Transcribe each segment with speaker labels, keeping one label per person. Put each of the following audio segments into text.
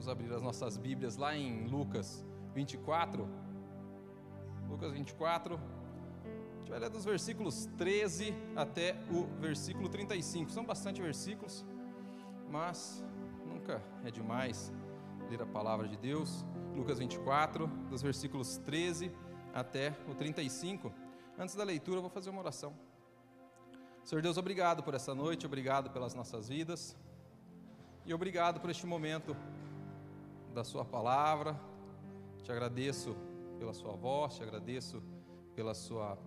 Speaker 1: Vamos abrir as nossas Bíblias lá em Lucas 24. Lucas 24. A gente vai ler dos versículos 13 até o versículo 35. São bastante versículos, mas nunca é demais ler a palavra de Deus. Lucas 24, dos versículos 13 até o 35. Antes da leitura, eu vou fazer uma oração. Senhor Deus, obrigado por essa noite, obrigado pelas nossas vidas e obrigado por este momento da Sua palavra. Te agradeço pela Sua voz, te agradeço pela sua,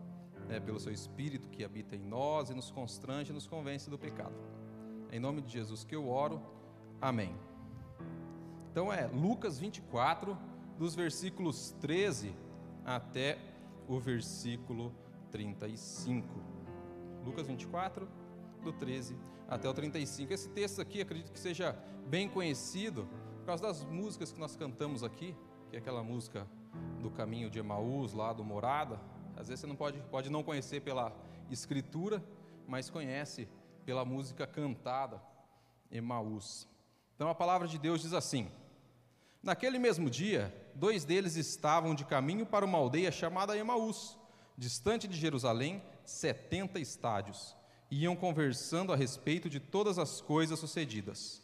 Speaker 1: é, pelo Seu Espírito que habita em nós e nos constrange e nos convence do pecado. Em nome de Jesus que eu oro, amém. Então é Lucas 24, dos versículos 13 até o versículo 35. Lucas 24, do 13 até o 35. Esse texto aqui acredito que seja bem conhecido por causa das músicas que nós cantamos aqui, que é aquela música do caminho de Emaús, lá do Morada. Às vezes você não pode, pode não conhecer pela escritura, mas conhece pela música cantada, Emaús. Então a palavra de Deus diz assim: Naquele mesmo dia, dois deles estavam de caminho para uma aldeia chamada Emaús, distante de Jerusalém, setenta estádios. Iam conversando a respeito de todas as coisas sucedidas.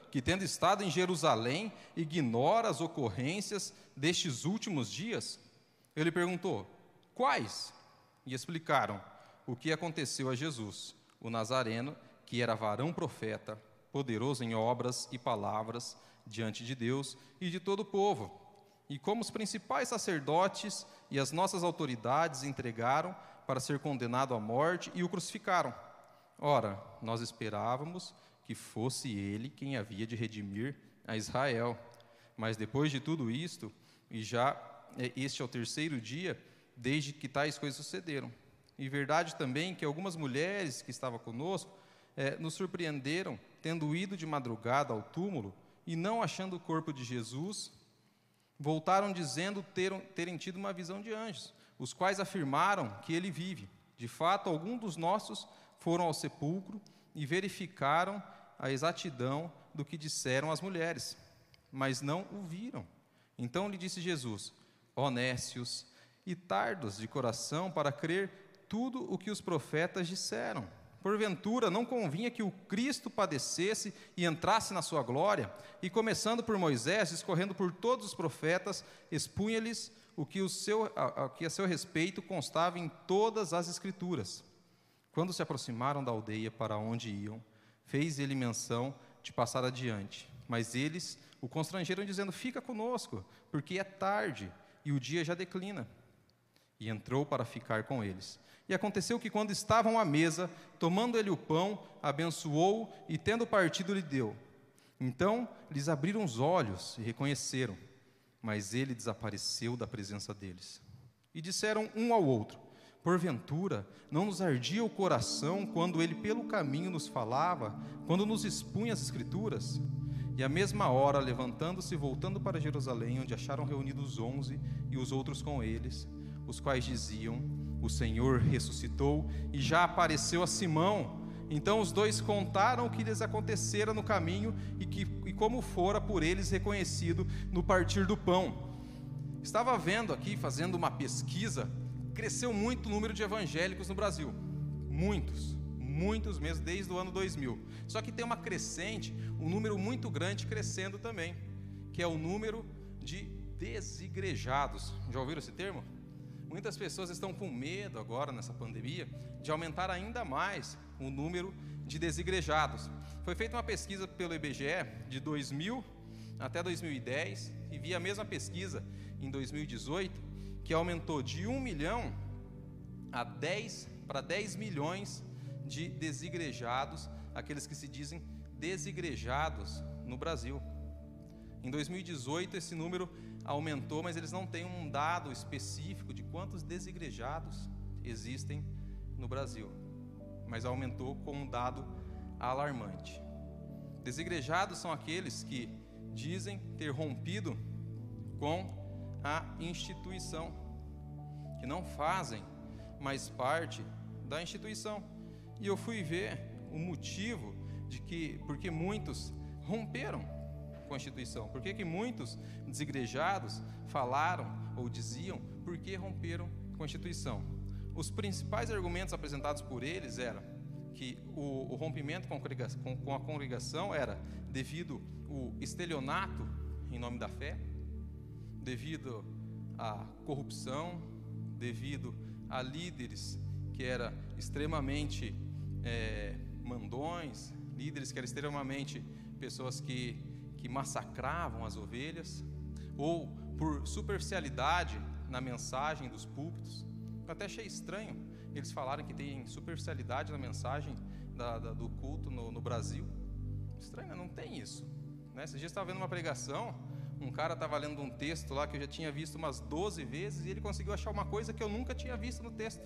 Speaker 1: que, tendo estado em Jerusalém, ignora as ocorrências destes últimos dias? Ele perguntou: Quais? E explicaram o que aconteceu a Jesus, o Nazareno, que era varão profeta, poderoso em obras e palavras diante de Deus e de todo o povo e como os principais sacerdotes e as nossas autoridades entregaram para ser condenado à morte e o crucificaram. Ora, nós esperávamos que fosse ele quem havia de redimir a Israel. Mas depois de tudo isto, e já é, este é o terceiro dia desde que tais coisas sucederam. E verdade também que algumas mulheres que estavam conosco é, nos surpreenderam, tendo ido de madrugada ao túmulo e não achando o corpo de Jesus, voltaram dizendo ter, terem tido uma visão de anjos, os quais afirmaram que ele vive. De fato, alguns dos nossos foram ao sepulcro e verificaram a exatidão do que disseram as mulheres, mas não o viram. Então lhe disse Jesus: Honécios e tardos de coração para crer tudo o que os profetas disseram. Porventura, não convinha que o Cristo padecesse e entrasse na sua glória? E começando por Moisés, escorrendo por todos os profetas, expunha-lhes o que, o seu, que a seu respeito constava em todas as Escrituras. Quando se aproximaram da aldeia para onde iam, fez ele menção de passar adiante. Mas eles o constrangeram, dizendo: Fica conosco, porque é tarde e o dia já declina. E entrou para ficar com eles. E aconteceu que, quando estavam à mesa, tomando ele o pão, abençoou e, tendo partido, lhe deu. Então lhes abriram os olhos e reconheceram, mas ele desapareceu da presença deles. E disseram um ao outro: Porventura, não nos ardia o coração quando ele pelo caminho nos falava, quando nos expunha as Escrituras? E à mesma hora, levantando-se e voltando para Jerusalém, onde acharam reunidos os onze e os outros com eles, os quais diziam: o Senhor ressuscitou e já apareceu a Simão. Então os dois contaram o que lhes acontecera no caminho e, que, e como fora por eles reconhecido no partir do pão. Estava vendo aqui, fazendo uma pesquisa, cresceu muito o número de evangélicos no Brasil. Muitos, muitos mesmo, desde o ano 2000. Só que tem uma crescente, um número muito grande crescendo também, que é o número de desigrejados. Já ouviram esse termo? Muitas pessoas estão com medo agora nessa pandemia de aumentar ainda mais o número de desigrejados. Foi feita uma pesquisa pelo IBGE de 2000 até 2010 e vi a mesma pesquisa em 2018 que aumentou de 1 milhão a 10 para 10 milhões de desigrejados, aqueles que se dizem desigrejados no Brasil. Em 2018 esse número aumentou, mas eles não têm um dado específico de quantos desigrejados existem no Brasil. Mas aumentou com um dado alarmante. Desigrejados são aqueles que dizem ter rompido com a instituição, que não fazem mais parte da instituição. E eu fui ver o motivo de que, porque muitos romperam com a instituição, porque que muitos desigrejados falaram ou diziam porque romperam com a instituição. Os principais argumentos apresentados por eles eram que o, o rompimento com a, com, com a congregação era devido o estelionato em nome da fé, devido à corrupção, devido a líderes que eram extremamente é, mandões, líderes que eram extremamente pessoas que, que massacravam as ovelhas, ou por superficialidade na mensagem dos púlpitos. Eu até achei estranho eles falarem que tem superficialidade na mensagem da, da, do culto no, no, Brasil. Estranho, né? não tem isso. Né? Esses dias estava vendo uma pregação, um cara estava lendo um texto lá que eu já tinha visto umas 12 vezes e ele conseguiu achar uma coisa que eu nunca tinha visto no texto.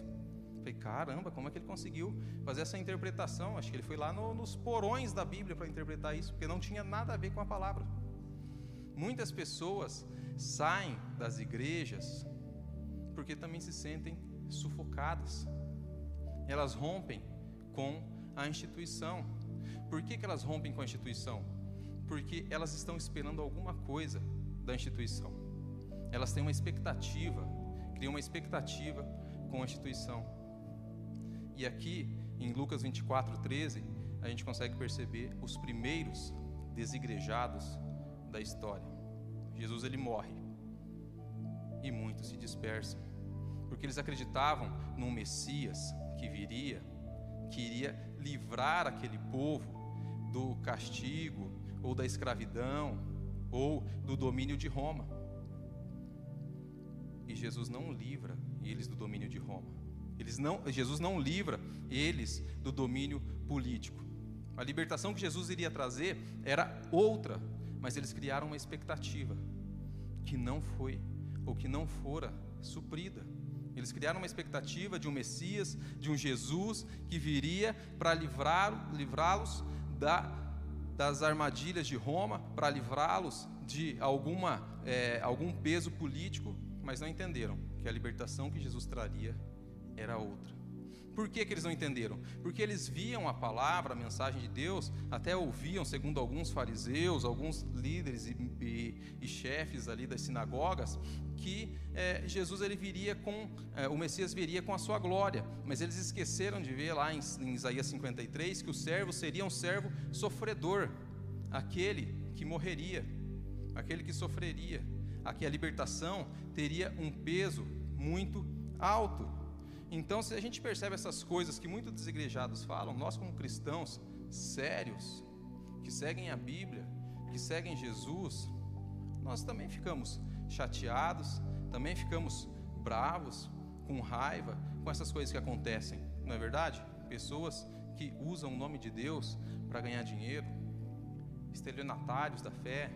Speaker 1: Falei, caramba, como é que ele conseguiu fazer essa interpretação? Acho que ele foi lá no, nos porões da Bíblia para interpretar isso, porque não tinha nada a ver com a palavra. Muitas pessoas saem das igrejas porque também se sentem sufocadas. Elas rompem com a instituição. Por que, que elas rompem com a instituição? Porque elas estão esperando alguma coisa da instituição. Elas têm uma expectativa, criam uma expectativa com a instituição. E aqui, em Lucas 24, 13, a gente consegue perceber os primeiros desigrejados da história. Jesus ele morre e muitos se dispersam porque eles acreditavam num Messias que viria, que iria livrar aquele povo do castigo ou da escravidão ou do domínio de Roma. E Jesus não livra eles do domínio de Roma. Eles não, Jesus não livra eles do domínio político. A libertação que Jesus iria trazer era outra, mas eles criaram uma expectativa que não foi ou que não fora suprida. Eles criaram uma expectativa de um Messias, de um Jesus que viria para livrá-los da, das armadilhas de Roma, para livrá-los de alguma, é, algum peso político, mas não entenderam que a libertação que Jesus traria era outra. Por que, que eles não entenderam? Porque eles viam a palavra, a mensagem de Deus, até ouviam, segundo alguns fariseus, alguns líderes e, e, e chefes ali das sinagogas, que é, Jesus ele viria com, é, o Messias viria com a sua glória, mas eles esqueceram de ver lá em, em Isaías 53 que o servo seria um servo sofredor, aquele que morreria, aquele que sofreria, aqui a libertação teria um peso muito alto. Então, se a gente percebe essas coisas que muitos desigrejados falam, nós, como cristãos sérios, que seguem a Bíblia, que seguem Jesus, nós também ficamos chateados, também ficamos bravos, com raiva com essas coisas que acontecem, não é verdade? Pessoas que usam o nome de Deus para ganhar dinheiro, estelionatários da fé,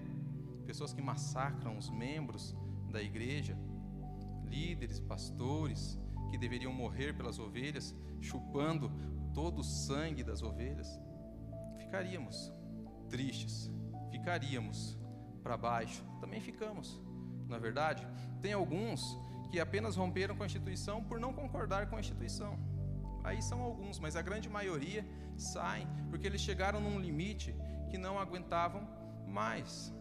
Speaker 1: pessoas que massacram os membros da igreja, líderes, pastores, que deveriam morrer pelas ovelhas, chupando todo o sangue das ovelhas, ficaríamos tristes, ficaríamos para baixo, também ficamos, na é verdade. Tem alguns que apenas romperam com a instituição por não concordar com a instituição. Aí são alguns, mas a grande maioria saem porque eles chegaram num limite que não aguentavam mais.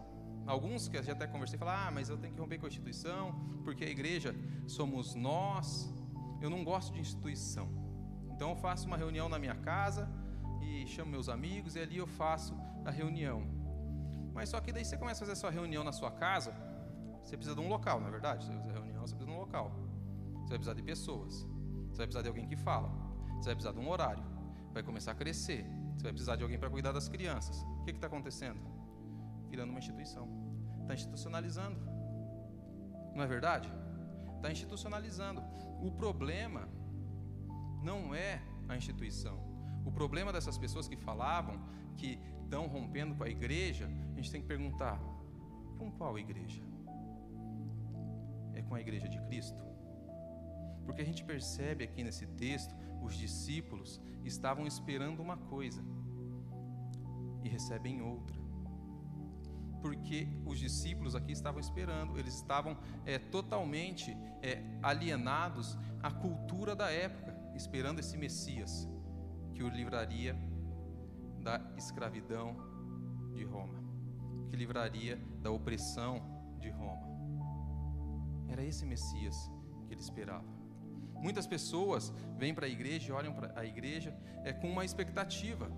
Speaker 1: Alguns que já até conversei falaram: ah, mas eu tenho que romper com a instituição, porque a igreja somos nós, eu não gosto de instituição. Então eu faço uma reunião na minha casa e chamo meus amigos e ali eu faço a reunião. Mas só que daí você começa a fazer a sua reunião na sua casa, você precisa de um local, não é verdade? Você fazer reunião, você precisa de um local. Você vai precisar de pessoas. Você vai precisar de alguém que fala. Você vai precisar de um horário. Vai começar a crescer. Você vai precisar de alguém para cuidar das crianças. O que está acontecendo? Virando uma instituição. Está institucionalizando. Não é verdade? Está institucionalizando. O problema não é a instituição. O problema dessas pessoas que falavam que estão rompendo com a igreja, a gente tem que perguntar: com qual igreja? é com a igreja de Cristo? Porque a gente percebe aqui nesse texto, os discípulos estavam esperando uma coisa e recebem outra. Porque os discípulos aqui estavam esperando, eles estavam é, totalmente é, alienados à cultura da época, esperando esse Messias que o livraria da escravidão de Roma, que livraria da opressão de Roma. Era esse Messias que ele esperava. Muitas pessoas vêm para a igreja olham para a igreja é, com uma expectativa.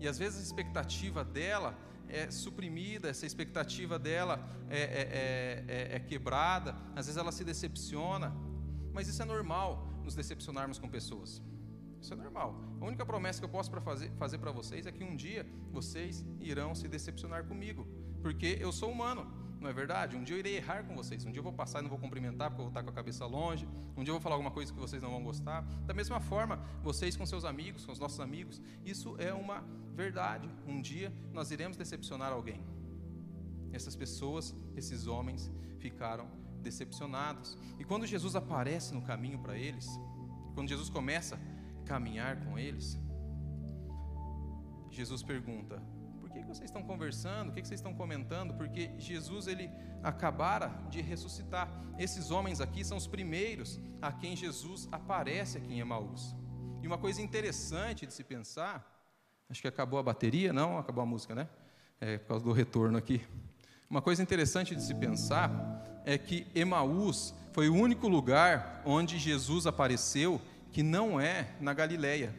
Speaker 1: E às vezes a expectativa dela é suprimida, essa expectativa dela é, é, é, é, é quebrada, às vezes ela se decepciona. Mas isso é normal, nos decepcionarmos com pessoas. Isso é normal. A única promessa que eu posso pra fazer, fazer para vocês é que um dia vocês irão se decepcionar comigo, porque eu sou humano. Não é verdade? Um dia eu irei errar com vocês. Um dia eu vou passar e não vou cumprimentar porque eu vou estar com a cabeça longe. Um dia eu vou falar alguma coisa que vocês não vão gostar. Da mesma forma, vocês com seus amigos, com os nossos amigos, isso é uma verdade. Um dia nós iremos decepcionar alguém. Essas pessoas, esses homens, ficaram decepcionados. E quando Jesus aparece no caminho para eles, quando Jesus começa a caminhar com eles, Jesus pergunta: por que, vocês estão conversando? O que, vocês estão comentando? Porque Jesus ele acabara de ressuscitar. Esses homens aqui são os primeiros a quem Jesus aparece aqui em Emaús. E uma coisa interessante de se pensar, acho que acabou a bateria, não? Acabou a música, né? É por causa do retorno aqui. Uma coisa interessante de se pensar é que Emaús foi o único lugar onde Jesus apareceu que não é na Galileia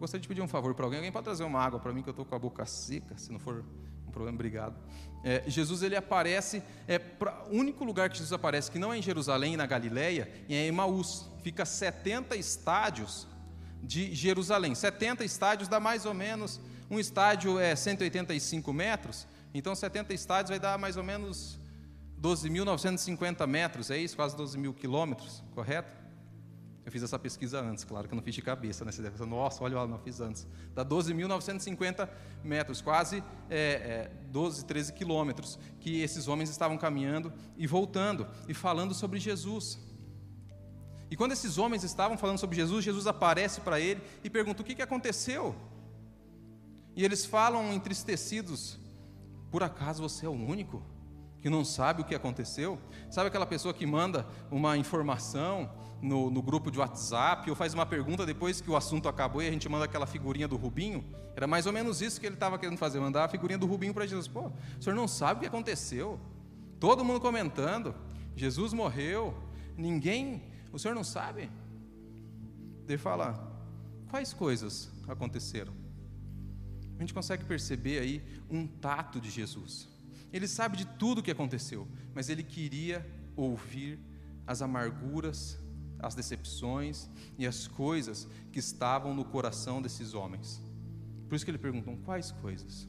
Speaker 1: gostaria de pedir um favor para alguém. Alguém pode trazer uma água para mim, que eu estou com a boca seca, se não for um problema, obrigado. É, Jesus ele aparece, é o único lugar que Jesus aparece que não é em Jerusalém, na Galileia, é em Emaús. Fica 70 estádios de Jerusalém. 70 estádios dá mais ou menos, um estádio é 185 metros, então 70 estádios vai dar mais ou menos 12.950 metros, é isso? Quase 12 mil quilômetros, correto? Eu fiz essa pesquisa antes, claro que eu não fiz de cabeça, né? Você deve pensar, nossa, olha lá, não fiz antes. Dá 12.950 metros, quase é, é, 12, 13 quilômetros, que esses homens estavam caminhando e voltando e falando sobre Jesus. E quando esses homens estavam falando sobre Jesus, Jesus aparece para ele e pergunta: o que, que aconteceu? E eles falam entristecidos: por acaso você é o único que não sabe o que aconteceu? Sabe aquela pessoa que manda uma informação no, no, grupo de WhatsApp ou faz uma pergunta depois que o assunto acabou e a gente manda aquela figurinha do Rubinho. Era mais ou menos isso que ele estava querendo fazer, mandar a figurinha do Rubinho para Jesus. Pô, o senhor não sabe o que aconteceu? Todo mundo comentando. Jesus morreu. Ninguém. O senhor não sabe? Ele fala: quais coisas aconteceram? A gente consegue perceber aí um tato de Jesus. Ele sabe de tudo o que aconteceu, mas ele queria ouvir as amarguras as decepções e as coisas que estavam no coração desses homens. Por isso que ele perguntam quais coisas.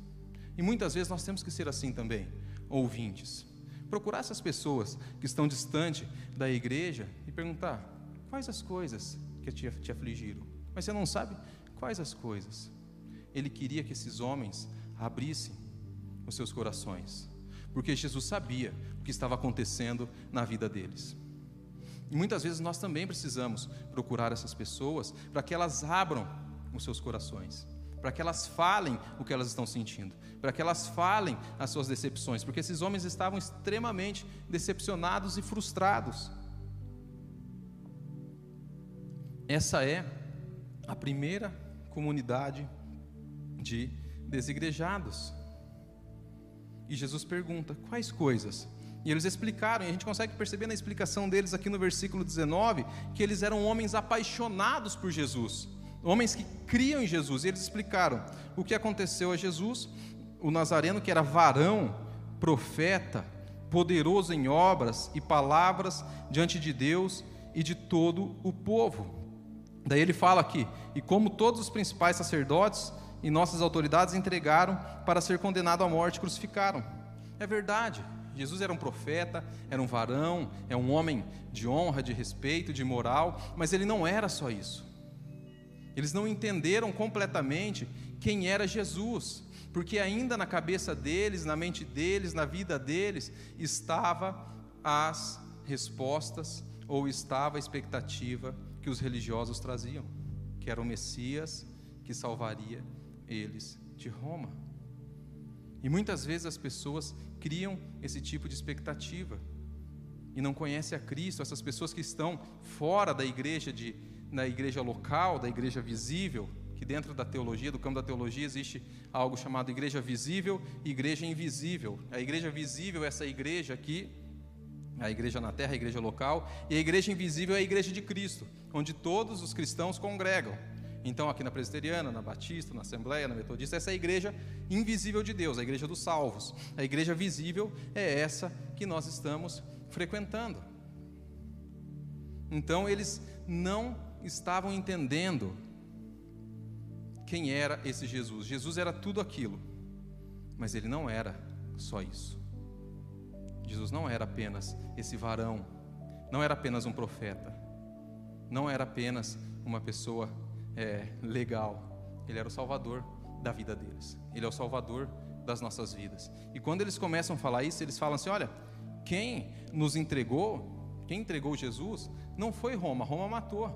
Speaker 1: E muitas vezes nós temos que ser assim também, ouvintes. Procurar essas pessoas que estão distante da igreja e perguntar quais as coisas que te, te afligiram. Mas você não sabe quais as coisas. Ele queria que esses homens abrissem os seus corações, porque Jesus sabia o que estava acontecendo na vida deles. E muitas vezes nós também precisamos procurar essas pessoas para que elas abram os seus corações, para que elas falem o que elas estão sentindo, para que elas falem as suas decepções, porque esses homens estavam extremamente decepcionados e frustrados. Essa é a primeira comunidade de desigrejados. E Jesus pergunta: quais coisas e eles explicaram, e a gente consegue perceber na explicação deles aqui no versículo 19, que eles eram homens apaixonados por Jesus, homens que criam em Jesus. E eles explicaram o que aconteceu a Jesus, o Nazareno, que era varão, profeta, poderoso em obras e palavras diante de Deus e de todo o povo. Daí ele fala aqui: e como todos os principais sacerdotes e nossas autoridades entregaram para ser condenado à morte, crucificaram. É verdade. Jesus era um profeta, era um varão, é um homem de honra, de respeito, de moral, mas ele não era só isso. Eles não entenderam completamente quem era Jesus, porque ainda na cabeça deles, na mente deles, na vida deles, estava as respostas ou estava a expectativa que os religiosos traziam, que era o Messias que salvaria eles de Roma. E muitas vezes as pessoas criam esse tipo de expectativa e não conhecem a Cristo, essas pessoas que estão fora da igreja de na igreja local, da igreja visível, que dentro da teologia, do campo da teologia, existe algo chamado igreja visível e igreja invisível. A igreja visível é essa igreja aqui, a igreja na terra, a igreja local, e a igreja invisível é a igreja de Cristo, onde todos os cristãos congregam. Então, aqui na Presbiteriana, na Batista, na Assembleia, na Metodista, essa é a igreja invisível de Deus, a igreja dos salvos. A igreja visível é essa que nós estamos frequentando. Então, eles não estavam entendendo quem era esse Jesus. Jesus era tudo aquilo, mas ele não era só isso. Jesus não era apenas esse varão, não era apenas um profeta, não era apenas uma pessoa é, legal. Ele era o Salvador da vida deles. Ele é o Salvador das nossas vidas. E quando eles começam a falar isso, eles falam assim: olha, quem nos entregou, quem entregou Jesus, não foi Roma, Roma matou,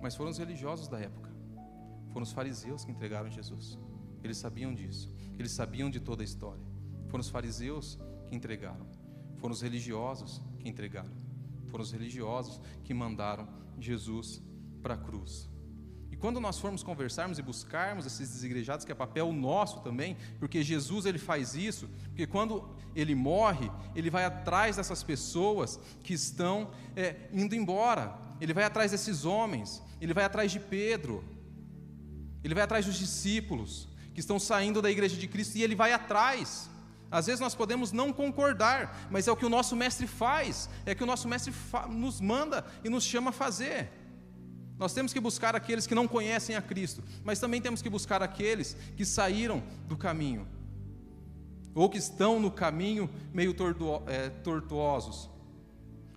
Speaker 1: mas foram os religiosos da época, foram os fariseus que entregaram Jesus. Eles sabiam disso, eles sabiam de toda a história. Foram os fariseus que entregaram, foram os religiosos que entregaram, foram os religiosos que mandaram Jesus para a cruz quando nós formos conversarmos e buscarmos esses desigrejados, que é papel nosso também, porque Jesus ele faz isso, porque quando ele morre, ele vai atrás dessas pessoas que estão é, indo embora, ele vai atrás desses homens, ele vai atrás de Pedro, ele vai atrás dos discípulos que estão saindo da igreja de Cristo e ele vai atrás. Às vezes nós podemos não concordar, mas é o que o nosso mestre faz, é o que o nosso mestre nos manda e nos chama a fazer. Nós temos que buscar aqueles que não conhecem a Cristo, mas também temos que buscar aqueles que saíram do caminho, ou que estão no caminho meio é, tortuosos.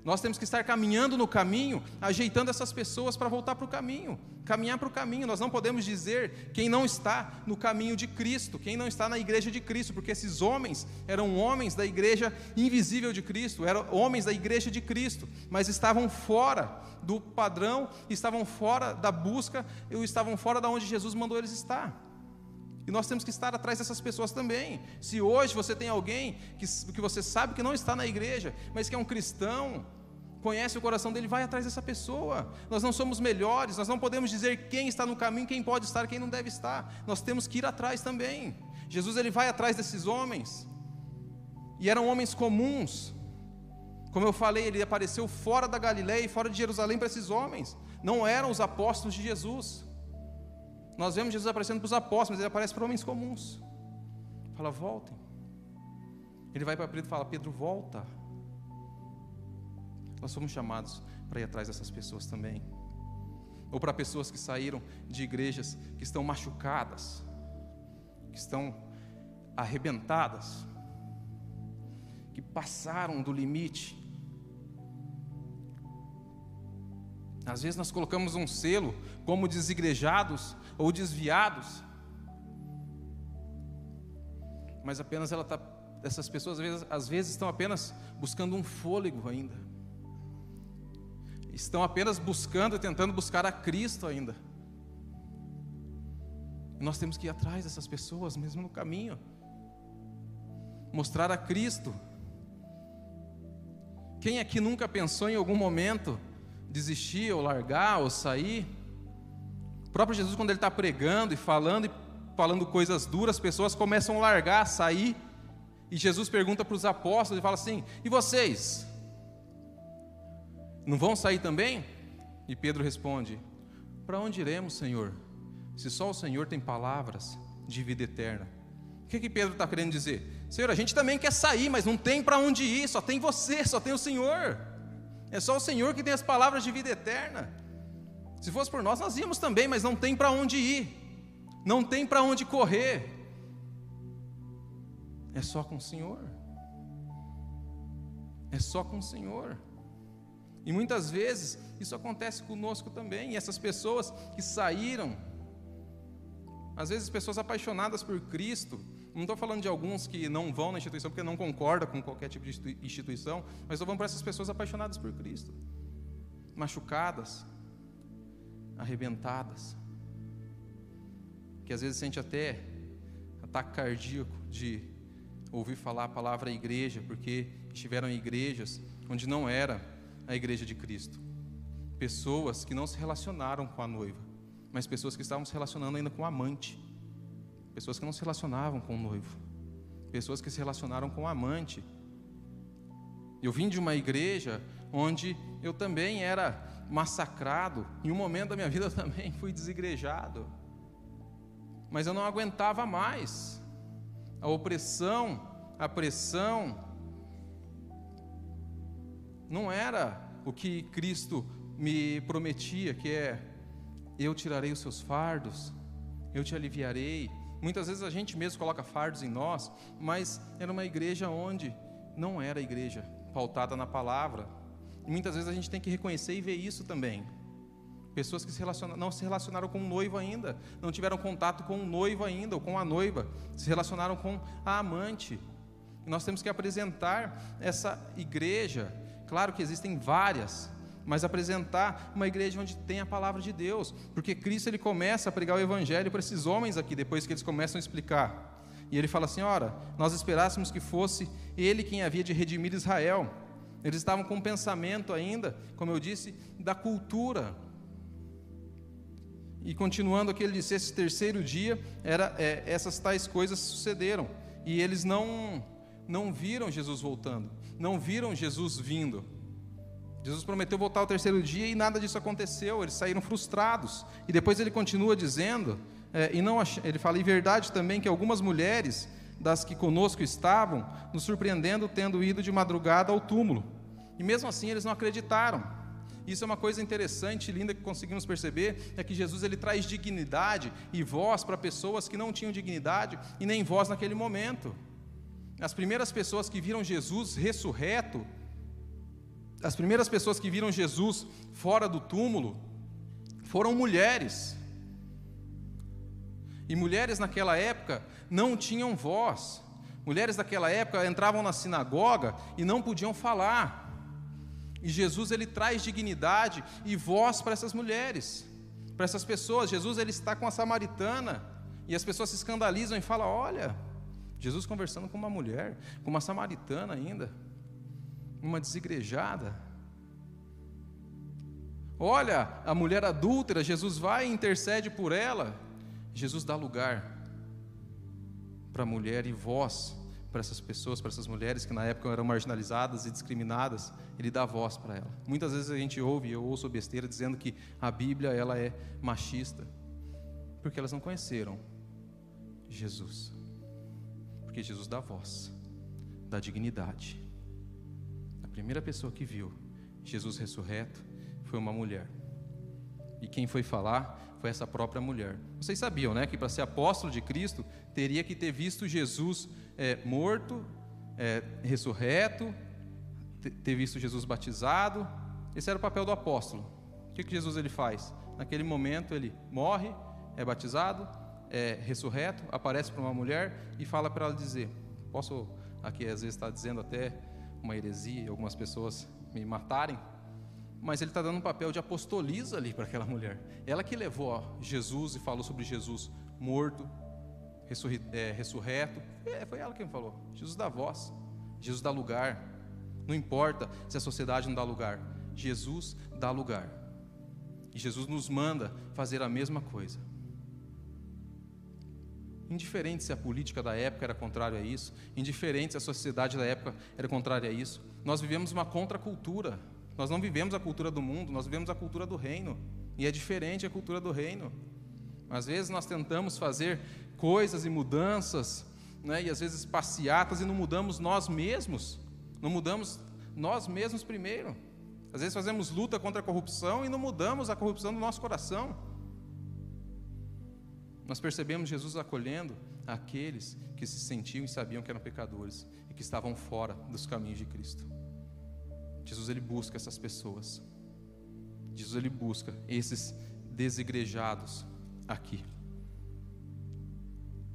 Speaker 1: Nós temos que estar caminhando no caminho, ajeitando essas pessoas para voltar para o caminho, caminhar para o caminho. Nós não podemos dizer quem não está no caminho de Cristo, quem não está na igreja de Cristo, porque esses homens eram homens da igreja invisível de Cristo, eram homens da igreja de Cristo, mas estavam fora do padrão, estavam fora da busca, estavam fora da onde Jesus mandou eles estar. E nós temos que estar atrás dessas pessoas também. Se hoje você tem alguém que, que você sabe que não está na igreja, mas que é um cristão, conhece o coração dele, vai atrás dessa pessoa. Nós não somos melhores, nós não podemos dizer quem está no caminho, quem pode estar, quem não deve estar. Nós temos que ir atrás também. Jesus ele vai atrás desses homens. E eram homens comuns. Como eu falei, ele apareceu fora da Galileia e fora de Jerusalém para esses homens. Não eram os apóstolos de Jesus. Nós vemos Jesus aparecendo para os apóstolos, mas ele aparece para homens comuns. Fala, voltem. Ele vai para Pedro e fala: Pedro, volta. Nós somos chamados para ir atrás dessas pessoas também. Ou para pessoas que saíram de igrejas que estão machucadas, que estão arrebentadas, que passaram do limite. Às vezes nós colocamos um selo como desigrejados ou desviados. Mas apenas ela está, essas pessoas às vezes, às vezes estão apenas buscando um fôlego ainda. Estão apenas buscando, tentando buscar a Cristo ainda. E nós temos que ir atrás dessas pessoas, mesmo no caminho. Mostrar a Cristo. Quem aqui nunca pensou em algum momento desistir, ou largar, ou sair? O próprio Jesus, quando ele está pregando e falando e falando coisas duras, as pessoas começam a largar, a sair. E Jesus pergunta para os apóstolos e fala assim: E vocês? Não vão sair também? E Pedro responde: Para onde iremos, Senhor? Se só o Senhor tem palavras de vida eterna. O que, que Pedro está querendo dizer? Senhor, a gente também quer sair, mas não tem para onde ir, só tem você, só tem o Senhor. É só o Senhor que tem as palavras de vida eterna. Se fosse por nós, nós íamos também, mas não tem para onde ir, não tem para onde correr. É só com o Senhor. É só com o Senhor. E muitas vezes isso acontece conosco também. E essas pessoas que saíram, às vezes pessoas apaixonadas por Cristo, Não estou falando de alguns que não vão na instituição porque não concordam com qualquer tipo de instituição, mas estou falando para essas pessoas apaixonadas por Cristo, machucadas, arrebentadas, que às vezes sente até ataque cardíaco de ouvir falar a palavra igreja, porque estiveram em igrejas onde não era a igreja de Cristo. Pessoas que não se relacionaram com a noiva, mas pessoas que estavam se relacionando ainda com o amante. Pessoas que não se relacionavam com o noivo. Pessoas que se relacionaram com o amante. Eu vim de uma igreja onde eu também era massacrado, em um momento da minha vida eu também fui desigrejado. Mas eu não aguentava mais. A opressão, a pressão, não era o que Cristo me prometia, que é: eu tirarei os seus fardos, eu te aliviarei. Muitas vezes a gente mesmo coloca fardos em nós, mas era uma igreja onde não era igreja pautada na palavra. E muitas vezes a gente tem que reconhecer e ver isso também. Pessoas que se não se relacionaram com o noivo ainda, não tiveram contato com o noivo ainda, ou com a noiva, se relacionaram com a amante. E nós temos que apresentar essa igreja, claro que existem várias, mas apresentar uma igreja onde tem a palavra de Deus, porque Cristo ele começa a pregar o evangelho para esses homens aqui, depois que eles começam a explicar. E ele fala assim: ora, nós esperássemos que fosse ele quem havia de redimir Israel. Eles estavam com um pensamento ainda, como eu disse, da cultura. E continuando aqui, ele disse: esse terceiro dia, era, é, essas tais coisas sucederam. E eles não, não viram Jesus voltando, não viram Jesus vindo. Jesus prometeu voltar ao terceiro dia e nada disso aconteceu, eles saíram frustrados. E depois ele continua dizendo, é, e não ele fala, em verdade também que algumas mulheres das que conosco estavam, nos surpreendendo tendo ido de madrugada ao túmulo. E mesmo assim eles não acreditaram. Isso é uma coisa interessante e linda que conseguimos perceber, é que Jesus ele traz dignidade e voz para pessoas que não tinham dignidade e nem voz naquele momento. As primeiras pessoas que viram Jesus ressurreto, as primeiras pessoas que viram Jesus fora do túmulo, foram mulheres. E mulheres naquela época não tinham voz. Mulheres daquela época entravam na sinagoga e não podiam falar. E Jesus ele traz dignidade e voz para essas mulheres, para essas pessoas. Jesus ele está com a samaritana e as pessoas se escandalizam e falam: "Olha, Jesus conversando com uma mulher, com uma samaritana ainda, uma desigrejada. Olha, a mulher adúltera, Jesus vai e intercede por ela. Jesus dá lugar para a mulher e voz para essas pessoas, para essas mulheres que na época eram marginalizadas e discriminadas, ele dá voz para ela. Muitas vezes a gente ouve, eu ouço besteira dizendo que a Bíblia ela é machista, porque elas não conheceram Jesus. Porque Jesus dá voz, dá dignidade. Primeira pessoa que viu Jesus ressurreto foi uma mulher. E quem foi falar foi essa própria mulher. Vocês sabiam, né, que para ser apóstolo de Cristo teria que ter visto Jesus é, morto, é, ressurreto, ter visto Jesus batizado. Esse era o papel do apóstolo. O que, que Jesus ele faz? Naquele momento ele morre, é batizado, é ressurreto, aparece para uma mulher e fala para ela dizer: Posso aqui às vezes estar dizendo até uma heresia, algumas pessoas me matarem, mas ele está dando um papel de apostoliza ali para aquela mulher. Ela que levou Jesus e falou sobre Jesus morto, é, ressurreto. É, foi ela quem falou. Jesus dá voz, Jesus dá lugar. Não importa se a sociedade não dá lugar, Jesus dá lugar. E Jesus nos manda fazer a mesma coisa. Indiferente se a política da época era contrária a isso, indiferente se a sociedade da época era contrária a isso, nós vivemos uma contracultura. Nós não vivemos a cultura do mundo, nós vivemos a cultura do reino. E é diferente a cultura do reino. Às vezes nós tentamos fazer coisas e mudanças, né, e às vezes passeatas, e não mudamos nós mesmos, não mudamos nós mesmos primeiro. Às vezes fazemos luta contra a corrupção e não mudamos a corrupção do nosso coração. Nós percebemos Jesus acolhendo aqueles que se sentiam e sabiam que eram pecadores e que estavam fora dos caminhos de Cristo. Jesus ele busca essas pessoas. Jesus ele busca esses desigrejados aqui.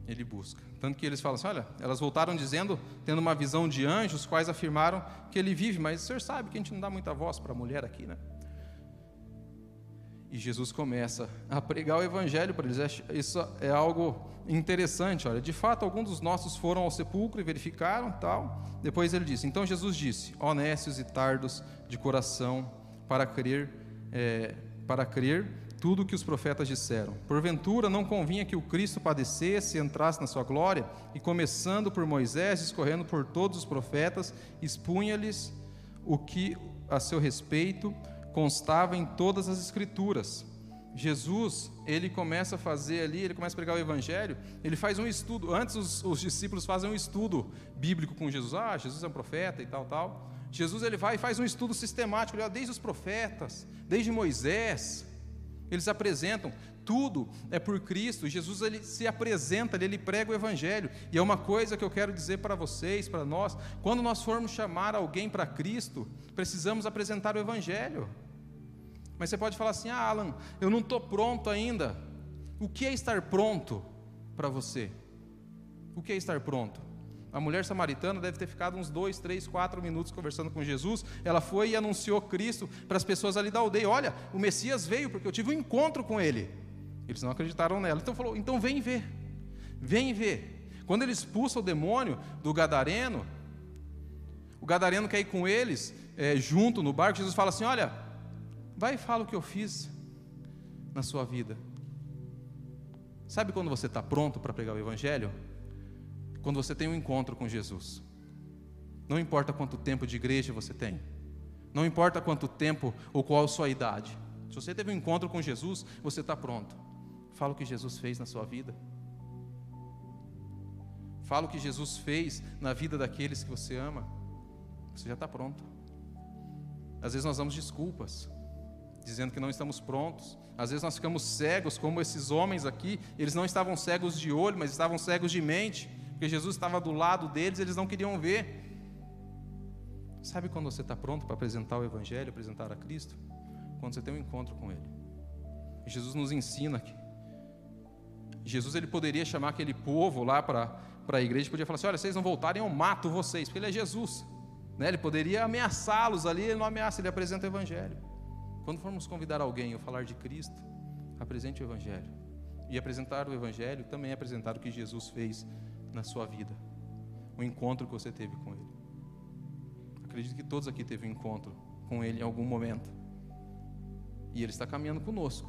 Speaker 1: ele busca. Tanto que eles falam assim: olha, elas voltaram dizendo, tendo uma visão de anjos, quais afirmaram que ele vive, mas o senhor sabe que a gente não dá muita voz para a mulher aqui, né? E Jesus começa a pregar o evangelho para eles. É, isso é algo interessante. Olha, de fato, alguns dos nossos foram ao sepulcro e verificaram tal. Depois ele disse: Então Jesus disse: honestos e tardos de coração para crer, é, para crer tudo o que os profetas disseram. Porventura não convinha que o Cristo padecesse e entrasse na sua glória, e começando por Moisés, escorrendo por todos os profetas, expunha-lhes o que a seu respeito constava em todas as escrituras. Jesus, ele começa a fazer ali, ele começa a pregar o evangelho, ele faz um estudo, antes os, os discípulos fazem um estudo bíblico com Jesus, ah, Jesus é um profeta e tal, tal. Jesus ele vai e faz um estudo sistemático, desde os profetas, desde Moisés, eles apresentam tudo é por Cristo. Jesus ele se apresenta, ele prega o evangelho. E é uma coisa que eu quero dizer para vocês, para nós, quando nós formos chamar alguém para Cristo, precisamos apresentar o evangelho. Mas você pode falar assim: ah, Alan, eu não estou pronto ainda. O que é estar pronto para você? O que é estar pronto? A mulher samaritana deve ter ficado uns dois, três, quatro minutos conversando com Jesus. Ela foi e anunciou Cristo para as pessoas ali da aldeia: Olha, o Messias veio porque eu tive um encontro com ele. Eles não acreditaram nela. Então falou: Então vem ver, vem ver. Quando ele expulsa o demônio do gadareno, o gadareno quer ir com eles é, junto no barco. Jesus fala assim: Olha, Vai e fala o que eu fiz na sua vida. Sabe quando você está pronto para pregar o Evangelho? Quando você tem um encontro com Jesus. Não importa quanto tempo de igreja você tem. Não importa quanto tempo ou qual a sua idade. Se você teve um encontro com Jesus, você está pronto. Fala o que Jesus fez na sua vida. Fala o que Jesus fez na vida daqueles que você ama. Você já está pronto. Às vezes nós damos desculpas dizendo que não estamos prontos. Às vezes nós ficamos cegos, como esses homens aqui, eles não estavam cegos de olho, mas estavam cegos de mente, porque Jesus estava do lado deles, eles não queriam ver. Sabe quando você está pronto para apresentar o Evangelho, apresentar a Cristo? Quando você tem um encontro com Ele. Jesus nos ensina que Jesus ele poderia chamar aquele povo lá para a igreja, podia falar assim: olha, vocês não voltarem, eu mato vocês, porque Ele é Jesus. Né? Ele poderia ameaçá-los ali, ele não ameaça, ele apresenta o Evangelho. Quando formos convidar alguém a falar de Cristo, apresente o Evangelho. E apresentar o Evangelho também é apresentar o que Jesus fez na sua vida, o encontro que você teve com Ele. Acredito que todos aqui teve um encontro com Ele em algum momento. E Ele está caminhando conosco.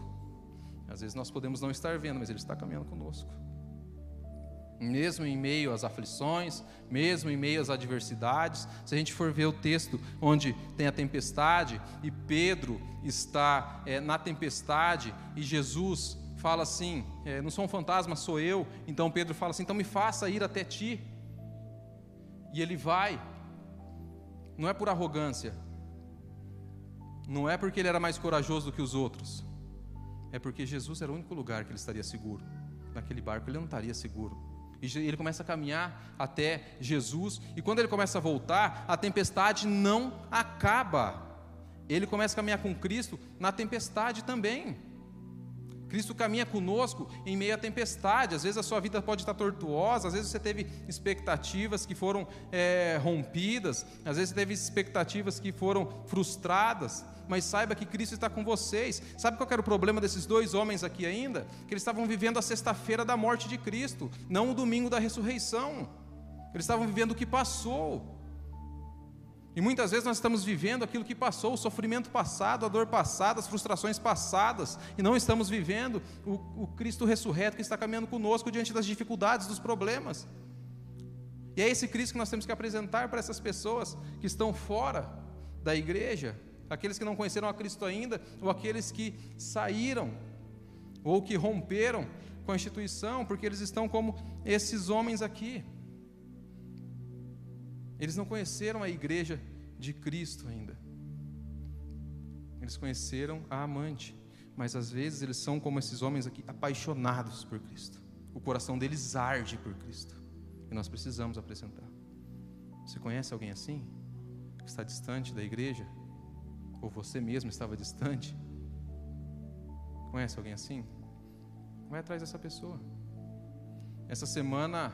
Speaker 1: Às vezes nós podemos não estar vendo, mas Ele está caminhando conosco mesmo em meio às aflições, mesmo em meio às adversidades. Se a gente for ver o texto onde tem a tempestade e Pedro está é, na tempestade e Jesus fala assim: é, Não sou um fantasma, sou eu. Então Pedro fala assim: Então me faça ir até ti. E ele vai, não é por arrogância, não é porque ele era mais corajoso do que os outros, é porque Jesus era o único lugar que ele estaria seguro. Naquele barco ele não estaria seguro. E ele começa a caminhar até Jesus, e quando ele começa a voltar, a tempestade não acaba. Ele começa a caminhar com Cristo na tempestade também. Cristo caminha conosco em meio à tempestade. Às vezes a sua vida pode estar tortuosa, às vezes você teve expectativas que foram é, rompidas, às vezes você teve expectativas que foram frustradas mas saiba que Cristo está com vocês. Sabe qual era o problema desses dois homens aqui ainda? Que eles estavam vivendo a sexta-feira da morte de Cristo, não o domingo da ressurreição. Eles estavam vivendo o que passou. E muitas vezes nós estamos vivendo aquilo que passou, o sofrimento passado, a dor passada, as frustrações passadas, e não estamos vivendo o, o Cristo ressurreto que está caminhando conosco diante das dificuldades, dos problemas. E é esse Cristo que nós temos que apresentar para essas pessoas que estão fora da igreja, aqueles que não conheceram a Cristo ainda, ou aqueles que saíram, ou que romperam com a instituição, porque eles estão como esses homens aqui. Eles não conheceram a igreja de Cristo ainda. Eles conheceram a amante, mas às vezes eles são como esses homens aqui, apaixonados por Cristo. O coração deles arde por Cristo. E nós precisamos apresentar. Você conhece alguém assim? Que está distante da igreja? Ou você mesmo estava distante? Conhece alguém assim? Vai atrás dessa pessoa. Essa semana,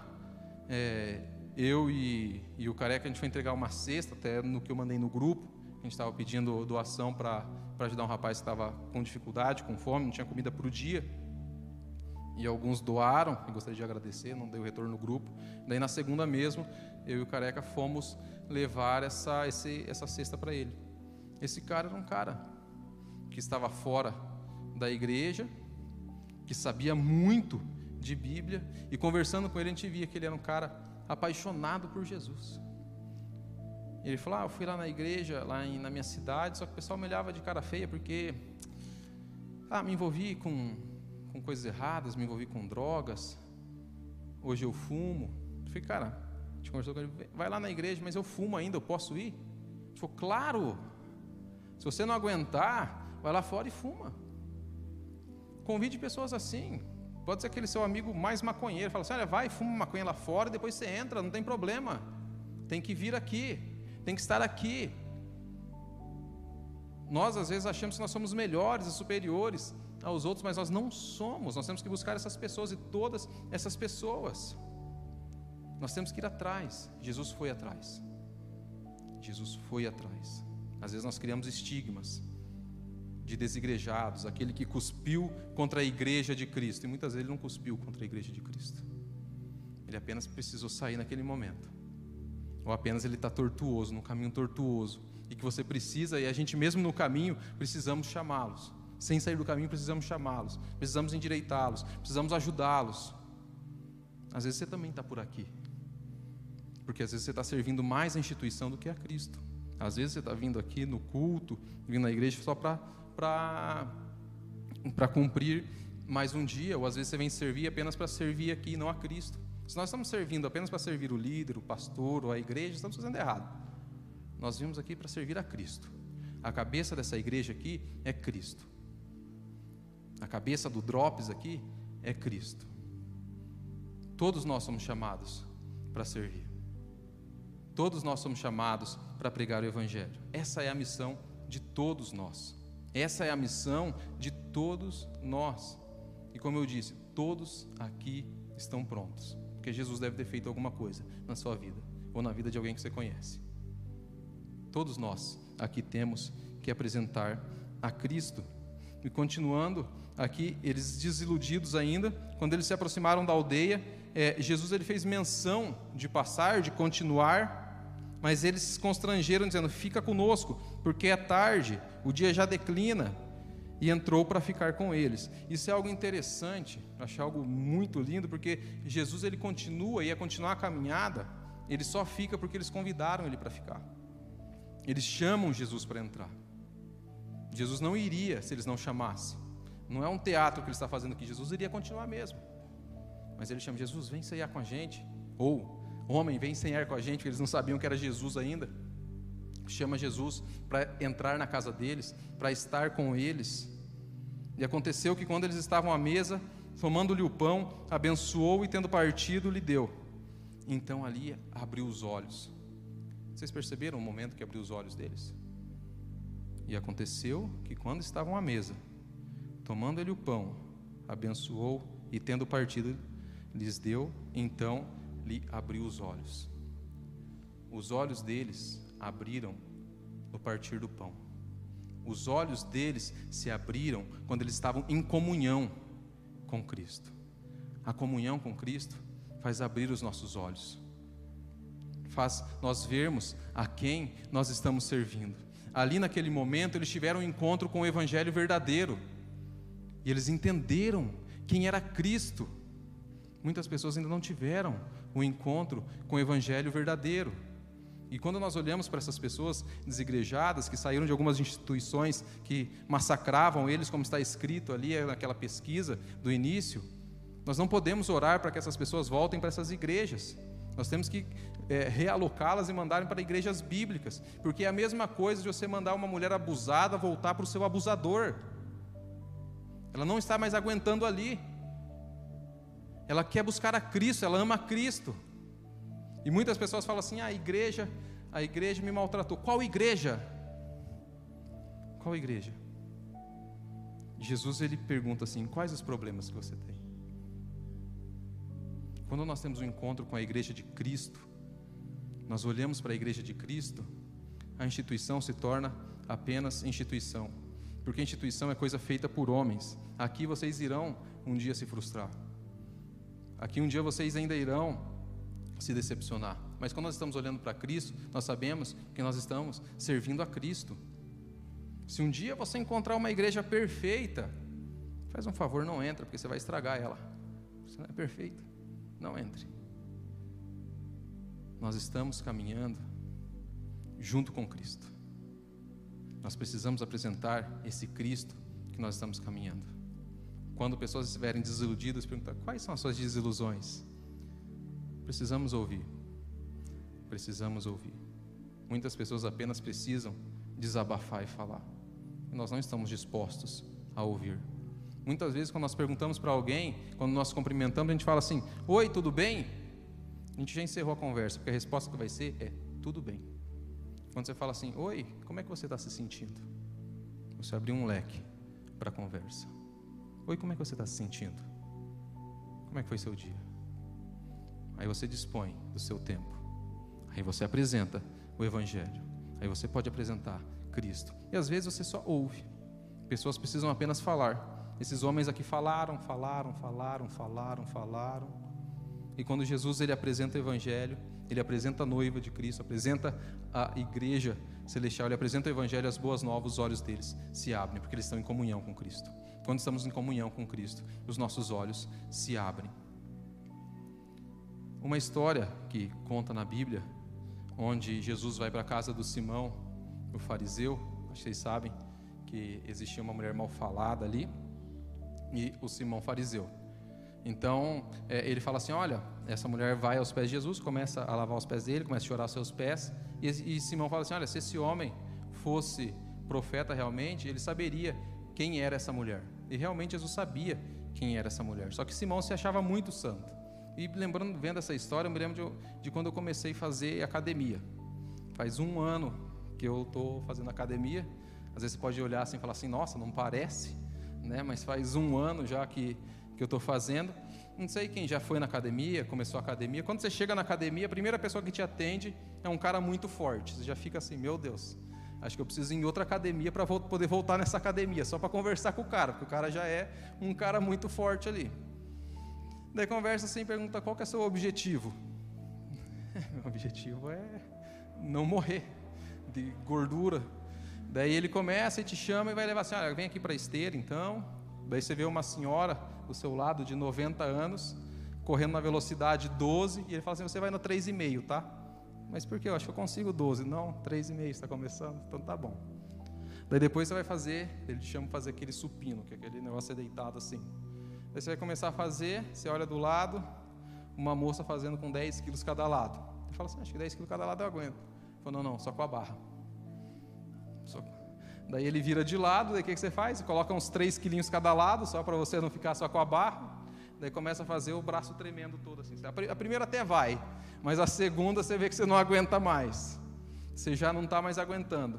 Speaker 1: é, eu e, e, o Careca, a gente foi entregar uma cesta, até no que eu mandei no grupo. A gente estava pedindo doação para ajudar um rapaz que estava com dificuldade, com fome, não tinha comida para o dia. E alguns doaram, eu gostaria de agradecer, não deu retorno no grupo. Daí na segunda mesmo, eu e o Careca fomos levar essa, esse, essa cesta para ele. Esse cara era um cara que estava fora da igreja, que sabia muito de Bíblia, e conversando com ele a gente via que ele era um cara apaixonado por Jesus. Ele falou: ah, eu fui lá na igreja, lá em, na minha cidade, só que o pessoal me olhava de cara feia porque ah, me envolvi com, com coisas erradas, me envolvi com drogas. Hoje eu fumo. Eu falei, cara, a gente conversou com ele, vai lá na igreja, mas eu fumo ainda, eu posso ir? Ele falou, claro. Se você não aguentar, vai lá fora e fuma. Convide pessoas assim. Pode ser aquele seu amigo mais maconheiro. Fala assim: olha, vai, fuma maconha lá fora, depois você entra, não tem problema. Tem que vir aqui, tem que estar aqui. Nós, às vezes, achamos que nós somos melhores e superiores aos outros, mas nós não somos. Nós temos que buscar essas pessoas e todas essas pessoas. Nós temos que ir atrás. Jesus foi atrás. Jesus foi atrás. Às vezes nós criamos estigmas de desigrejados, aquele que cuspiu contra a igreja de Cristo. E muitas vezes ele não cuspiu contra a igreja de Cristo. Ele apenas precisou sair naquele momento. Ou apenas ele está tortuoso, num caminho tortuoso. E que você precisa, e a gente mesmo no caminho, precisamos chamá-los. Sem sair do caminho, precisamos chamá-los. Precisamos endireitá-los. Precisamos ajudá-los. Às vezes você também está por aqui. Porque às vezes você está servindo mais a instituição do que a Cristo. Às vezes você está vindo aqui no culto, vindo na igreja só para cumprir mais um dia, ou às vezes você vem servir apenas para servir aqui, não a Cristo. Se nós estamos servindo apenas para servir o líder, o pastor ou a igreja, estamos fazendo errado. Nós vimos aqui para servir a Cristo. A cabeça dessa igreja aqui é Cristo. A cabeça do Drops aqui é Cristo. Todos nós somos chamados para servir. Todos nós somos chamados para pregar o Evangelho. Essa é a missão de todos nós. Essa é a missão de todos nós. E como eu disse, todos aqui estão prontos. Porque Jesus deve ter feito alguma coisa na sua vida, ou na vida de alguém que você conhece. Todos nós aqui temos que apresentar a Cristo. E continuando aqui, eles desiludidos ainda, quando eles se aproximaram da aldeia, é, Jesus ele fez menção de passar, de continuar mas eles se constrangeram, dizendo: Fica conosco, porque é tarde, o dia já declina. E entrou para ficar com eles. Isso é algo interessante, achei algo muito lindo, porque Jesus ele continua, ia continuar a caminhada, ele só fica porque eles convidaram ele para ficar. Eles chamam Jesus para entrar. Jesus não iria se eles não chamassem. Não é um teatro que ele está fazendo aqui, Jesus iria continuar mesmo. Mas ele chama Jesus, vem sair com a gente. Ou Homem, vem senhar com a gente, porque eles não sabiam que era Jesus ainda. Chama Jesus para entrar na casa deles, para estar com eles. E aconteceu que quando eles estavam à mesa, tomando-lhe o pão, abençoou e tendo partido, lhe deu. Então ali abriu os olhos. Vocês perceberam o momento que abriu os olhos deles? E aconteceu que quando estavam à mesa, tomando ele o pão, abençoou e tendo partido, lhes deu, então lhe abriu os olhos. Os olhos deles abriram no partir do pão. Os olhos deles se abriram quando eles estavam em comunhão com Cristo. A comunhão com Cristo faz abrir os nossos olhos, faz nós vermos a quem nós estamos servindo. Ali naquele momento eles tiveram um encontro com o Evangelho verdadeiro e eles entenderam quem era Cristo. Muitas pessoas ainda não tiveram o encontro com o evangelho verdadeiro. E quando nós olhamos para essas pessoas desigrejadas, que saíram de algumas instituições que massacravam eles, como está escrito ali naquela pesquisa do início, nós não podemos orar para que essas pessoas voltem para essas igrejas. Nós temos que é, realocá-las e mandarem para igrejas bíblicas, porque é a mesma coisa de você mandar uma mulher abusada voltar para o seu abusador. Ela não está mais aguentando ali. Ela quer buscar a Cristo, ela ama a Cristo. E muitas pessoas falam assim: ah, a igreja, a igreja me maltratou. Qual igreja? Qual igreja? Jesus ele pergunta assim: quais os problemas que você tem? Quando nós temos um encontro com a igreja de Cristo, nós olhamos para a igreja de Cristo, a instituição se torna apenas instituição, porque instituição é coisa feita por homens. Aqui vocês irão um dia se frustrar. Aqui um dia vocês ainda irão se decepcionar. Mas quando nós estamos olhando para Cristo, nós sabemos que nós estamos servindo a Cristo. Se um dia você encontrar uma igreja perfeita, faz um favor, não entra, porque você vai estragar ela. Você não é perfeita, não entre. Nós estamos caminhando junto com Cristo. Nós precisamos apresentar esse Cristo que nós estamos caminhando. Quando pessoas estiverem desiludidas, perguntar quais são as suas desilusões. Precisamos ouvir. Precisamos ouvir. Muitas pessoas apenas precisam desabafar e falar. E nós não estamos dispostos a ouvir. Muitas vezes, quando nós perguntamos para alguém, quando nós cumprimentamos, a gente fala assim: Oi, tudo bem? A gente já encerrou a conversa, porque a resposta que vai ser é: Tudo bem. Quando você fala assim: Oi, como é que você está se sentindo? Você abriu um leque para a conversa. Oi, como é que você está se sentindo? Como é que foi seu dia? Aí você dispõe do seu tempo. Aí você apresenta o Evangelho. Aí você pode apresentar Cristo. E às vezes você só ouve. Pessoas precisam apenas falar. Esses homens aqui falaram, falaram, falaram, falaram, falaram. E quando Jesus ele apresenta o Evangelho, ele apresenta a noiva de Cristo, apresenta a igreja celestial, ele apresenta o Evangelho, as boas novas, os olhos deles se abrem, porque eles estão em comunhão com Cristo. Quando estamos em comunhão com Cristo, os nossos olhos se abrem. Uma história que conta na Bíblia, onde Jesus vai para a casa do Simão, o fariseu, acho que vocês sabem que existia uma mulher mal falada ali, e o Simão fariseu. Então, é, ele fala assim: Olha, essa mulher vai aos pés de Jesus, começa a lavar os pés dele, começa a chorar seus pés. E, e Simão fala assim: Olha, se esse homem fosse profeta realmente, ele saberia quem era essa mulher. E realmente Jesus sabia quem era essa mulher. Só que Simão se achava muito santo. E lembrando, vendo essa história, eu me lembro de, de quando eu comecei a fazer academia. Faz um ano que eu estou fazendo academia. Às vezes você pode olhar assim e falar assim: Nossa, não parece, né? Mas faz um ano já que que eu estou fazendo. Não sei quem já foi na academia, começou a academia. Quando você chega na academia, a primeira pessoa que te atende é um cara muito forte. Você já fica assim, meu Deus, acho que eu preciso ir em outra academia para poder voltar nessa academia, só para conversar com o cara, porque o cara já é um cara muito forte ali. Daí conversa assim, pergunta qual que é seu objetivo. Meu objetivo é não morrer de gordura. Daí ele começa e te chama e vai levar assim, olha, vem aqui para a esteira então. Daí você vê uma senhora do seu lado de 90 anos, correndo na velocidade 12, e ele fala assim: você vai no 3,5, tá? Mas por que? Eu acho que eu consigo 12. Não, 3,5 está começando, então tá bom. Daí depois você vai fazer, ele te chama fazer aquele supino, que é aquele negócio é deitado assim. Daí você vai começar a fazer, você olha do lado, uma moça fazendo com 10 quilos cada lado. Ele fala assim: acho que 10 quilos cada lado eu aguento. Ele fala: não, não, só com a barra. Só Daí ele vira de lado, daí o que, você faz? Você coloca uns 3 quilinhos cada lado, só para você não ficar só com a barra. Daí começa a fazer o braço tremendo todo assim. A primeira até vai, mas a segunda você vê que você não aguenta mais. Você já não está mais aguentando.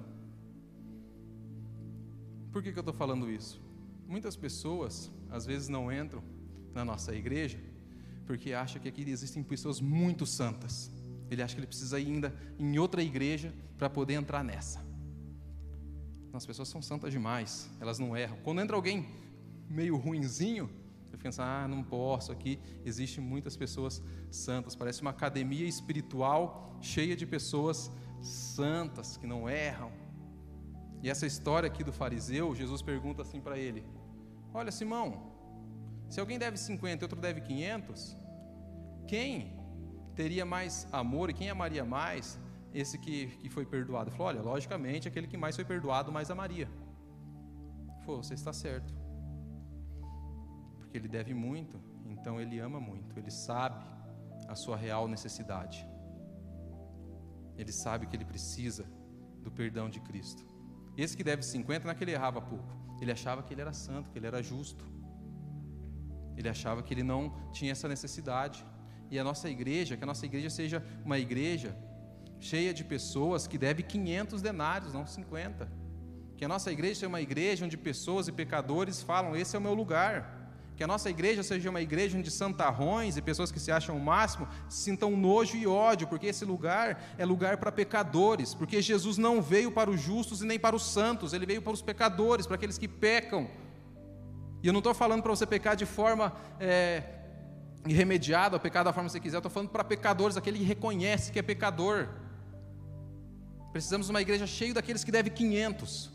Speaker 1: Por que, que eu estou falando isso? Muitas pessoas, às vezes, não entram na nossa igreja porque acham que aqui existem pessoas muito santas. Ele acha que ele precisa ir ainda em outra igreja para poder entrar nessa. As pessoas são santas demais, elas não erram. Quando entra alguém meio ruinzinho, você pensa, ah, não posso aqui. Existem muitas pessoas santas, parece uma academia espiritual cheia de pessoas santas que não erram. E essa história aqui do fariseu, Jesus pergunta assim para ele: Olha, Simão, se alguém deve 50 e outro deve 500, quem teria mais amor e quem amaria mais esse que, que foi perdoado? Ele falou: olha, logicamente, aquele que mais foi perdoado, mais amaria. Ele falou: você está certo. Porque ele deve muito, então ele ama muito, ele sabe a sua real necessidade. Ele sabe que ele precisa do perdão de Cristo. Esse que deve 50 não é que ele errava pouco, ele achava que ele era santo, que ele era justo. Ele achava que ele não tinha essa necessidade. E a nossa igreja, que a nossa igreja seja uma igreja cheia de pessoas que deve 500 denários, não 50. Que a nossa igreja é uma igreja onde pessoas e pecadores falam: esse é o meu lugar, Que a nossa igreja seja uma igreja onde santarrões e pessoas que se acham o máximo sintam nojo e ódio, porque esse lugar é lugar para pecadores, porque Jesus não veio para os justos e nem para os santos, ele veio para os pecadores, para aqueles que pecam. E eu não estou falando para você pecar de forma é, irremediada, ou pecar da forma que você quiser, eu estou falando para pecadores, aquele que reconhece que é pecador. Precisamos de uma igreja cheia daqueles que devem 500,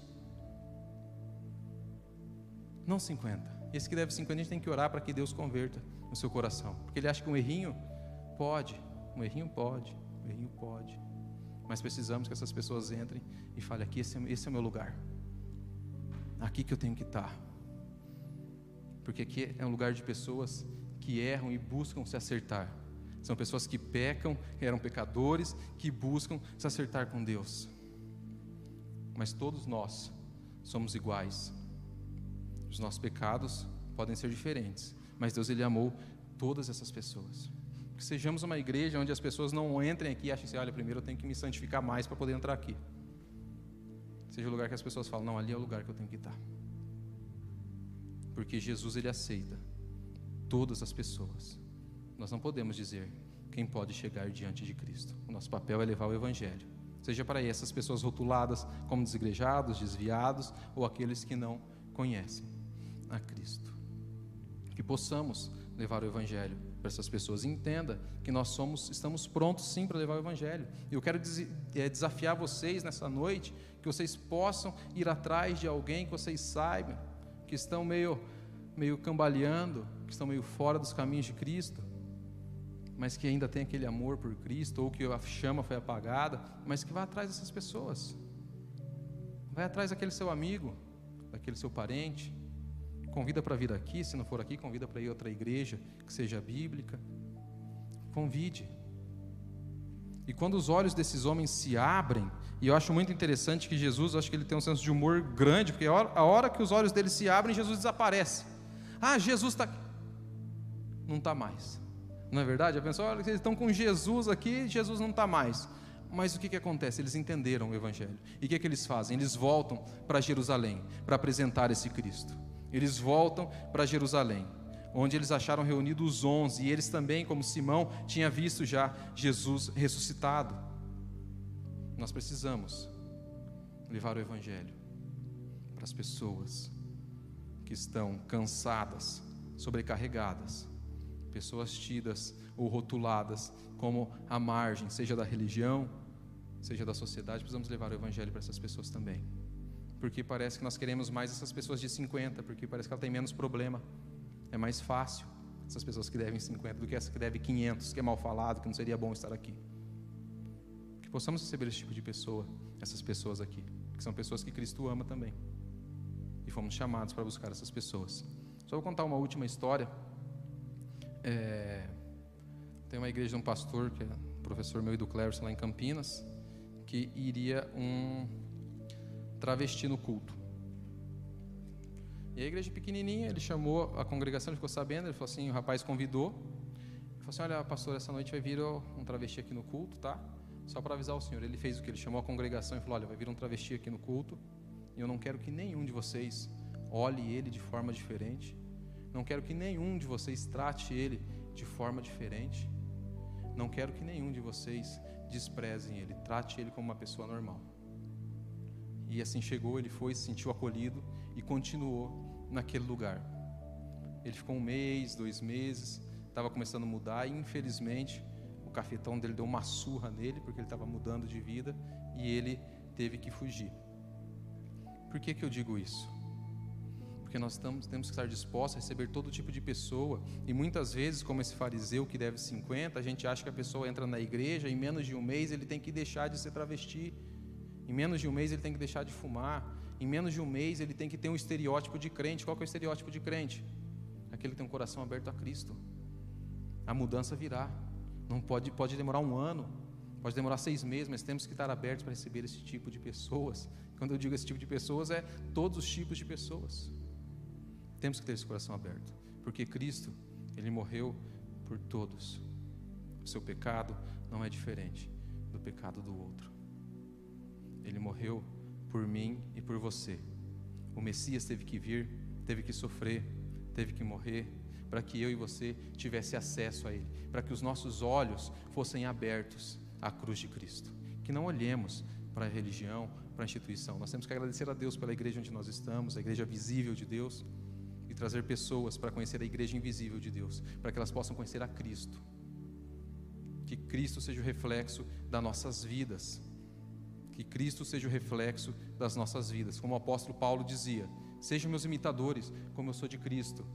Speaker 1: não 50. Esse que deve 50, a gente tem que orar para que Deus converta no seu coração. Porque ele acha que um errinho pode, um errinho pode, um errinho pode. Mas precisamos que essas pessoas entrem e falem: aqui, esse, é esse é o meu lugar. Aqui que eu tenho que estar. Porque aqui é um lugar de pessoas que erram e buscam se acertar. São pessoas que pecam, eram pecadores, que buscam se acertar com Deus. Mas todos nós somos iguais os nossos pecados podem ser diferentes, mas Deus ele amou todas essas pessoas. Que sejamos uma igreja onde as pessoas não entrem aqui e achem assim, olha, primeiro eu tenho que me santificar mais para poder entrar aqui. Seja o lugar que as pessoas falam, não, ali é o lugar que eu tenho que estar. Porque Jesus ele aceita todas as pessoas. Nós não podemos dizer quem pode chegar diante de Cristo. O nosso papel é levar o evangelho. Seja para essas pessoas rotuladas como desigrejados, desviados ou aqueles que não conhecem a Cristo. Que possamos levar o Evangelho para essas pessoas. Entenda que nós somos, estamos prontos sim para levar o Evangelho. Eu quero é, desafiar vocês nessa noite, que vocês possam ir atrás de alguém que vocês saibam, que estão meio, meio cambaleando, que estão meio fora dos caminhos de Cristo, mas que ainda tem aquele amor por Cristo, ou que a chama foi apagada, mas que vá atrás dessas pessoas. Vai atrás daquele seu amigo, daquele seu parente, Convida para vir aqui, se não for aqui, convida para ir a outra igreja que seja bíblica. Convide. E quando os olhos desses homens se abrem, e eu acho muito interessante que Jesus, acho que ele tem um senso de humor grande, porque a hora, que os olhos deles se abrem, Jesus desaparece. Ah, Jesus está. Não está mais. Não é verdade? A pessoa, olha, eles estão com Jesus aqui, Jesus não está mais. Mas o que, que acontece? Eles entenderam o Evangelho. E o que, que eles fazem? Eles voltam para Jerusalém para apresentar esse Cristo. Eles voltam para Jerusalém, onde eles acharam reunidos os onze, e eles também, como Simão, tinha visto já Jesus ressuscitado. Nós precisamos levar o Evangelho para as pessoas que estão cansadas, sobrecarregadas, pessoas tidas ou rotuladas como a margem, seja da religião, seja da sociedade, precisamos levar o Evangelho para essas pessoas também porque parece que nós queremos mais essas pessoas de 50, porque parece que ela tem menos problema. É mais fácil essas pessoas que devem 50 do que essa que deve 500, que é mal falado, que não seria bom estar aqui. Que possamos receber esse tipo de pessoa, essas pessoas aqui, que são pessoas que Cristo ama também. E fomos chamados para buscar essas pessoas. Só vou contar uma última história. É... Tem uma igreja de um pastor, que é professor meu e do Clércio lá em Campinas, que iria um travesti no culto. E a igreja pequenininha, ele chamou a congregação, ele ficou sabendo, ele falou assim, o rapaz convidou, ele falou assim, olha pastor, essa noite vai vir um travesti aqui no culto, tá? Só para avisar o senhor. Ele fez o que? Ele chamou a congregação e falou, olha, vai vir um travesti aqui no culto, e eu não quero que nenhum de vocês olhe ele de forma diferente, não quero que nenhum de vocês trate ele de forma diferente, não quero que nenhum de vocês desprezem ele, trate ele como uma pessoa normal. E assim chegou, ele foi, se sentiu acolhido e continuou naquele lugar. Ele ficou um mês, dois meses, estava começando a mudar e infelizmente o cafetão dele deu uma surra nele porque ele estava mudando de vida e ele teve que fugir. Por que, que eu digo isso? Porque nós estamos, temos que estar dispostos a receber todo tipo de pessoa e muitas vezes, como esse fariseu que deve 50, a gente acha que a pessoa entra na igreja e em menos de um mês ele tem que deixar de ser travesti em menos de um mês ele tem que deixar de fumar. Em menos de um mês ele tem que ter um estereótipo de crente. Qual é o estereótipo de crente? Aquele que tem um coração aberto a Cristo. A mudança virá. Não pode, pode demorar um ano, pode demorar seis meses, mas temos que estar abertos para receber esse tipo de pessoas. Quando eu digo esse tipo de pessoas, é todos os tipos de pessoas. Temos que ter esse coração aberto, porque Cristo, Ele morreu por todos. O seu pecado não é diferente do pecado do outro. Ele morreu por mim e por você. O Messias teve que vir, teve que sofrer, teve que morrer para que eu e você tivesse acesso a Ele, para que os nossos olhos fossem abertos à cruz de Cristo. Que não olhemos para a religião, para a instituição. Nós temos que agradecer a Deus pela igreja onde nós estamos, a igreja visível de Deus, e trazer pessoas para conhecer a igreja invisível de Deus, para que elas possam conhecer a Cristo. Que Cristo seja o reflexo das nossas vidas. Que Cristo seja o reflexo das nossas vidas. Como o apóstolo Paulo dizia: Sejam meus imitadores, como eu sou de Cristo.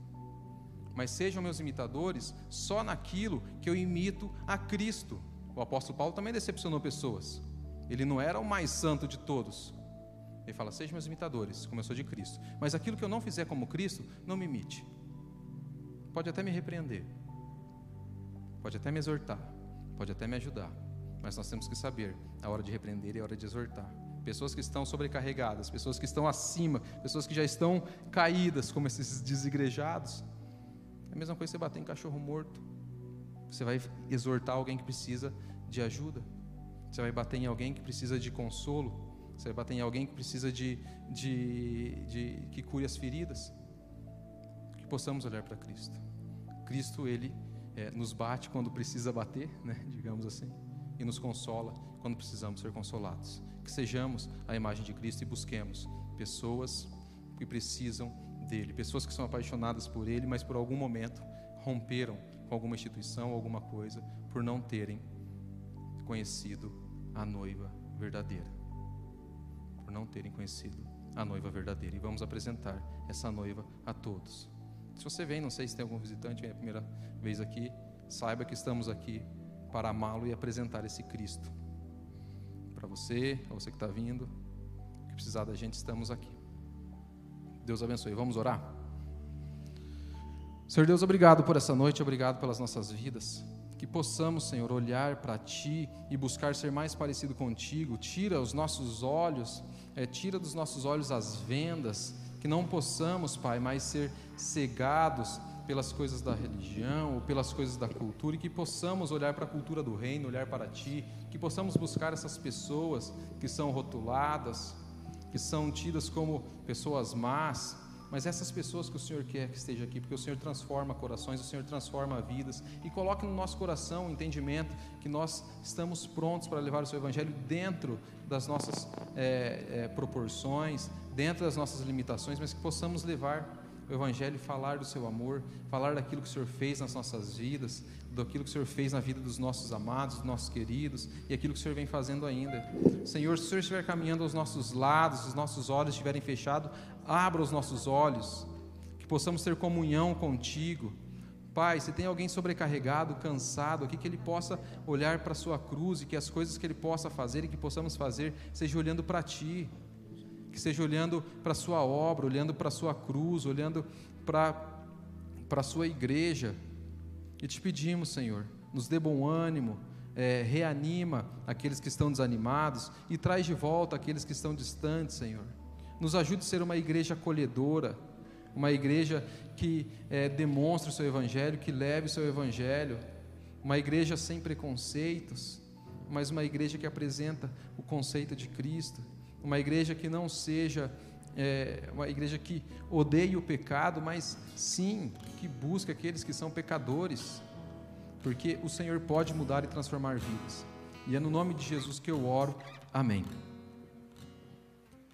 Speaker 1: Mas sejam meus imitadores só naquilo que eu imito a Cristo. O apóstolo Paulo também decepcionou pessoas. Ele não era o mais santo de todos. Ele fala: Sejam meus imitadores, como eu sou de Cristo. Mas aquilo que eu não fizer como Cristo, não me imite. Pode até me repreender, pode até me exortar, pode até me ajudar. Mas nós temos que saber a hora de repreender e a hora de exortar pessoas que estão sobrecarregadas, pessoas que estão acima, pessoas que já estão caídas, como esses desigrejados. É a mesma coisa você bater em cachorro morto. Você vai exortar alguém que precisa de ajuda. Você vai bater em alguém que precisa de consolo. Você vai bater em alguém que precisa de, de, de que cure as feridas. Que possamos olhar para Cristo. Cristo, Ele é, nos bate quando precisa bater, né, digamos assim, e nos consola quando precisamos ser consolados que sejamos a imagem de Cristo e busquemos pessoas que precisam dele, pessoas que são apaixonadas por ele, mas por algum momento romperam com alguma instituição, alguma coisa, por não terem conhecido a noiva verdadeira. Por não terem conhecido a noiva verdadeira. E vamos apresentar essa noiva a todos. Se você vem, não sei se tem algum visitante, vem a primeira vez aqui, saiba que estamos aqui para amá-lo e apresentar esse Cristo para você, para você que está vindo, que precisar da gente, estamos aqui. Deus abençoe. Vamos orar? Senhor Deus, obrigado por essa noite, obrigado pelas nossas vidas. Que possamos, Senhor, olhar para Ti e buscar ser mais parecido contigo. Tira os nossos olhos, é, tira dos nossos olhos as vendas. Que não possamos, Pai, mais ser cegados pelas coisas da religião ou pelas coisas da cultura e que possamos olhar para a cultura do reino, olhar para Ti, que possamos buscar essas pessoas que são rotuladas, que são tidas como pessoas más, mas essas pessoas que o Senhor quer que esteja aqui, porque o Senhor transforma corações, o Senhor transforma vidas e coloque no nosso coração o entendimento que nós estamos prontos para levar o Seu Evangelho dentro das nossas é, é, proporções, dentro das nossas limitações, mas que possamos levar o Evangelho falar do seu amor, falar daquilo que o Senhor fez nas nossas vidas, daquilo que o Senhor fez na vida dos nossos amados, dos nossos queridos e aquilo que o Senhor vem fazendo ainda. Senhor, se o Senhor estiver caminhando aos nossos lados, se os nossos olhos estiverem fechados, abra os nossos olhos, que possamos ter comunhão contigo. Pai, se tem alguém sobrecarregado, cansado aqui, que ele possa olhar para a sua cruz e que as coisas que ele possa fazer e que possamos fazer seja olhando para Ti que seja olhando para a sua obra, olhando para a sua cruz, olhando para, a sua igreja. E te pedimos, Senhor, nos dê bom ânimo, é, reanima aqueles que estão desanimados e traz de volta aqueles que estão distantes, Senhor. Nos ajude a ser uma igreja acolhedora, uma igreja que é, demonstre o seu evangelho, que leve o seu evangelho, uma igreja sem preconceitos, mas uma igreja que apresenta o conceito de Cristo uma igreja que não seja é, uma igreja que odeie o pecado, mas sim que busque aqueles que são pecadores, porque o Senhor pode mudar e transformar vidas. E é no nome de Jesus que eu oro. Amém.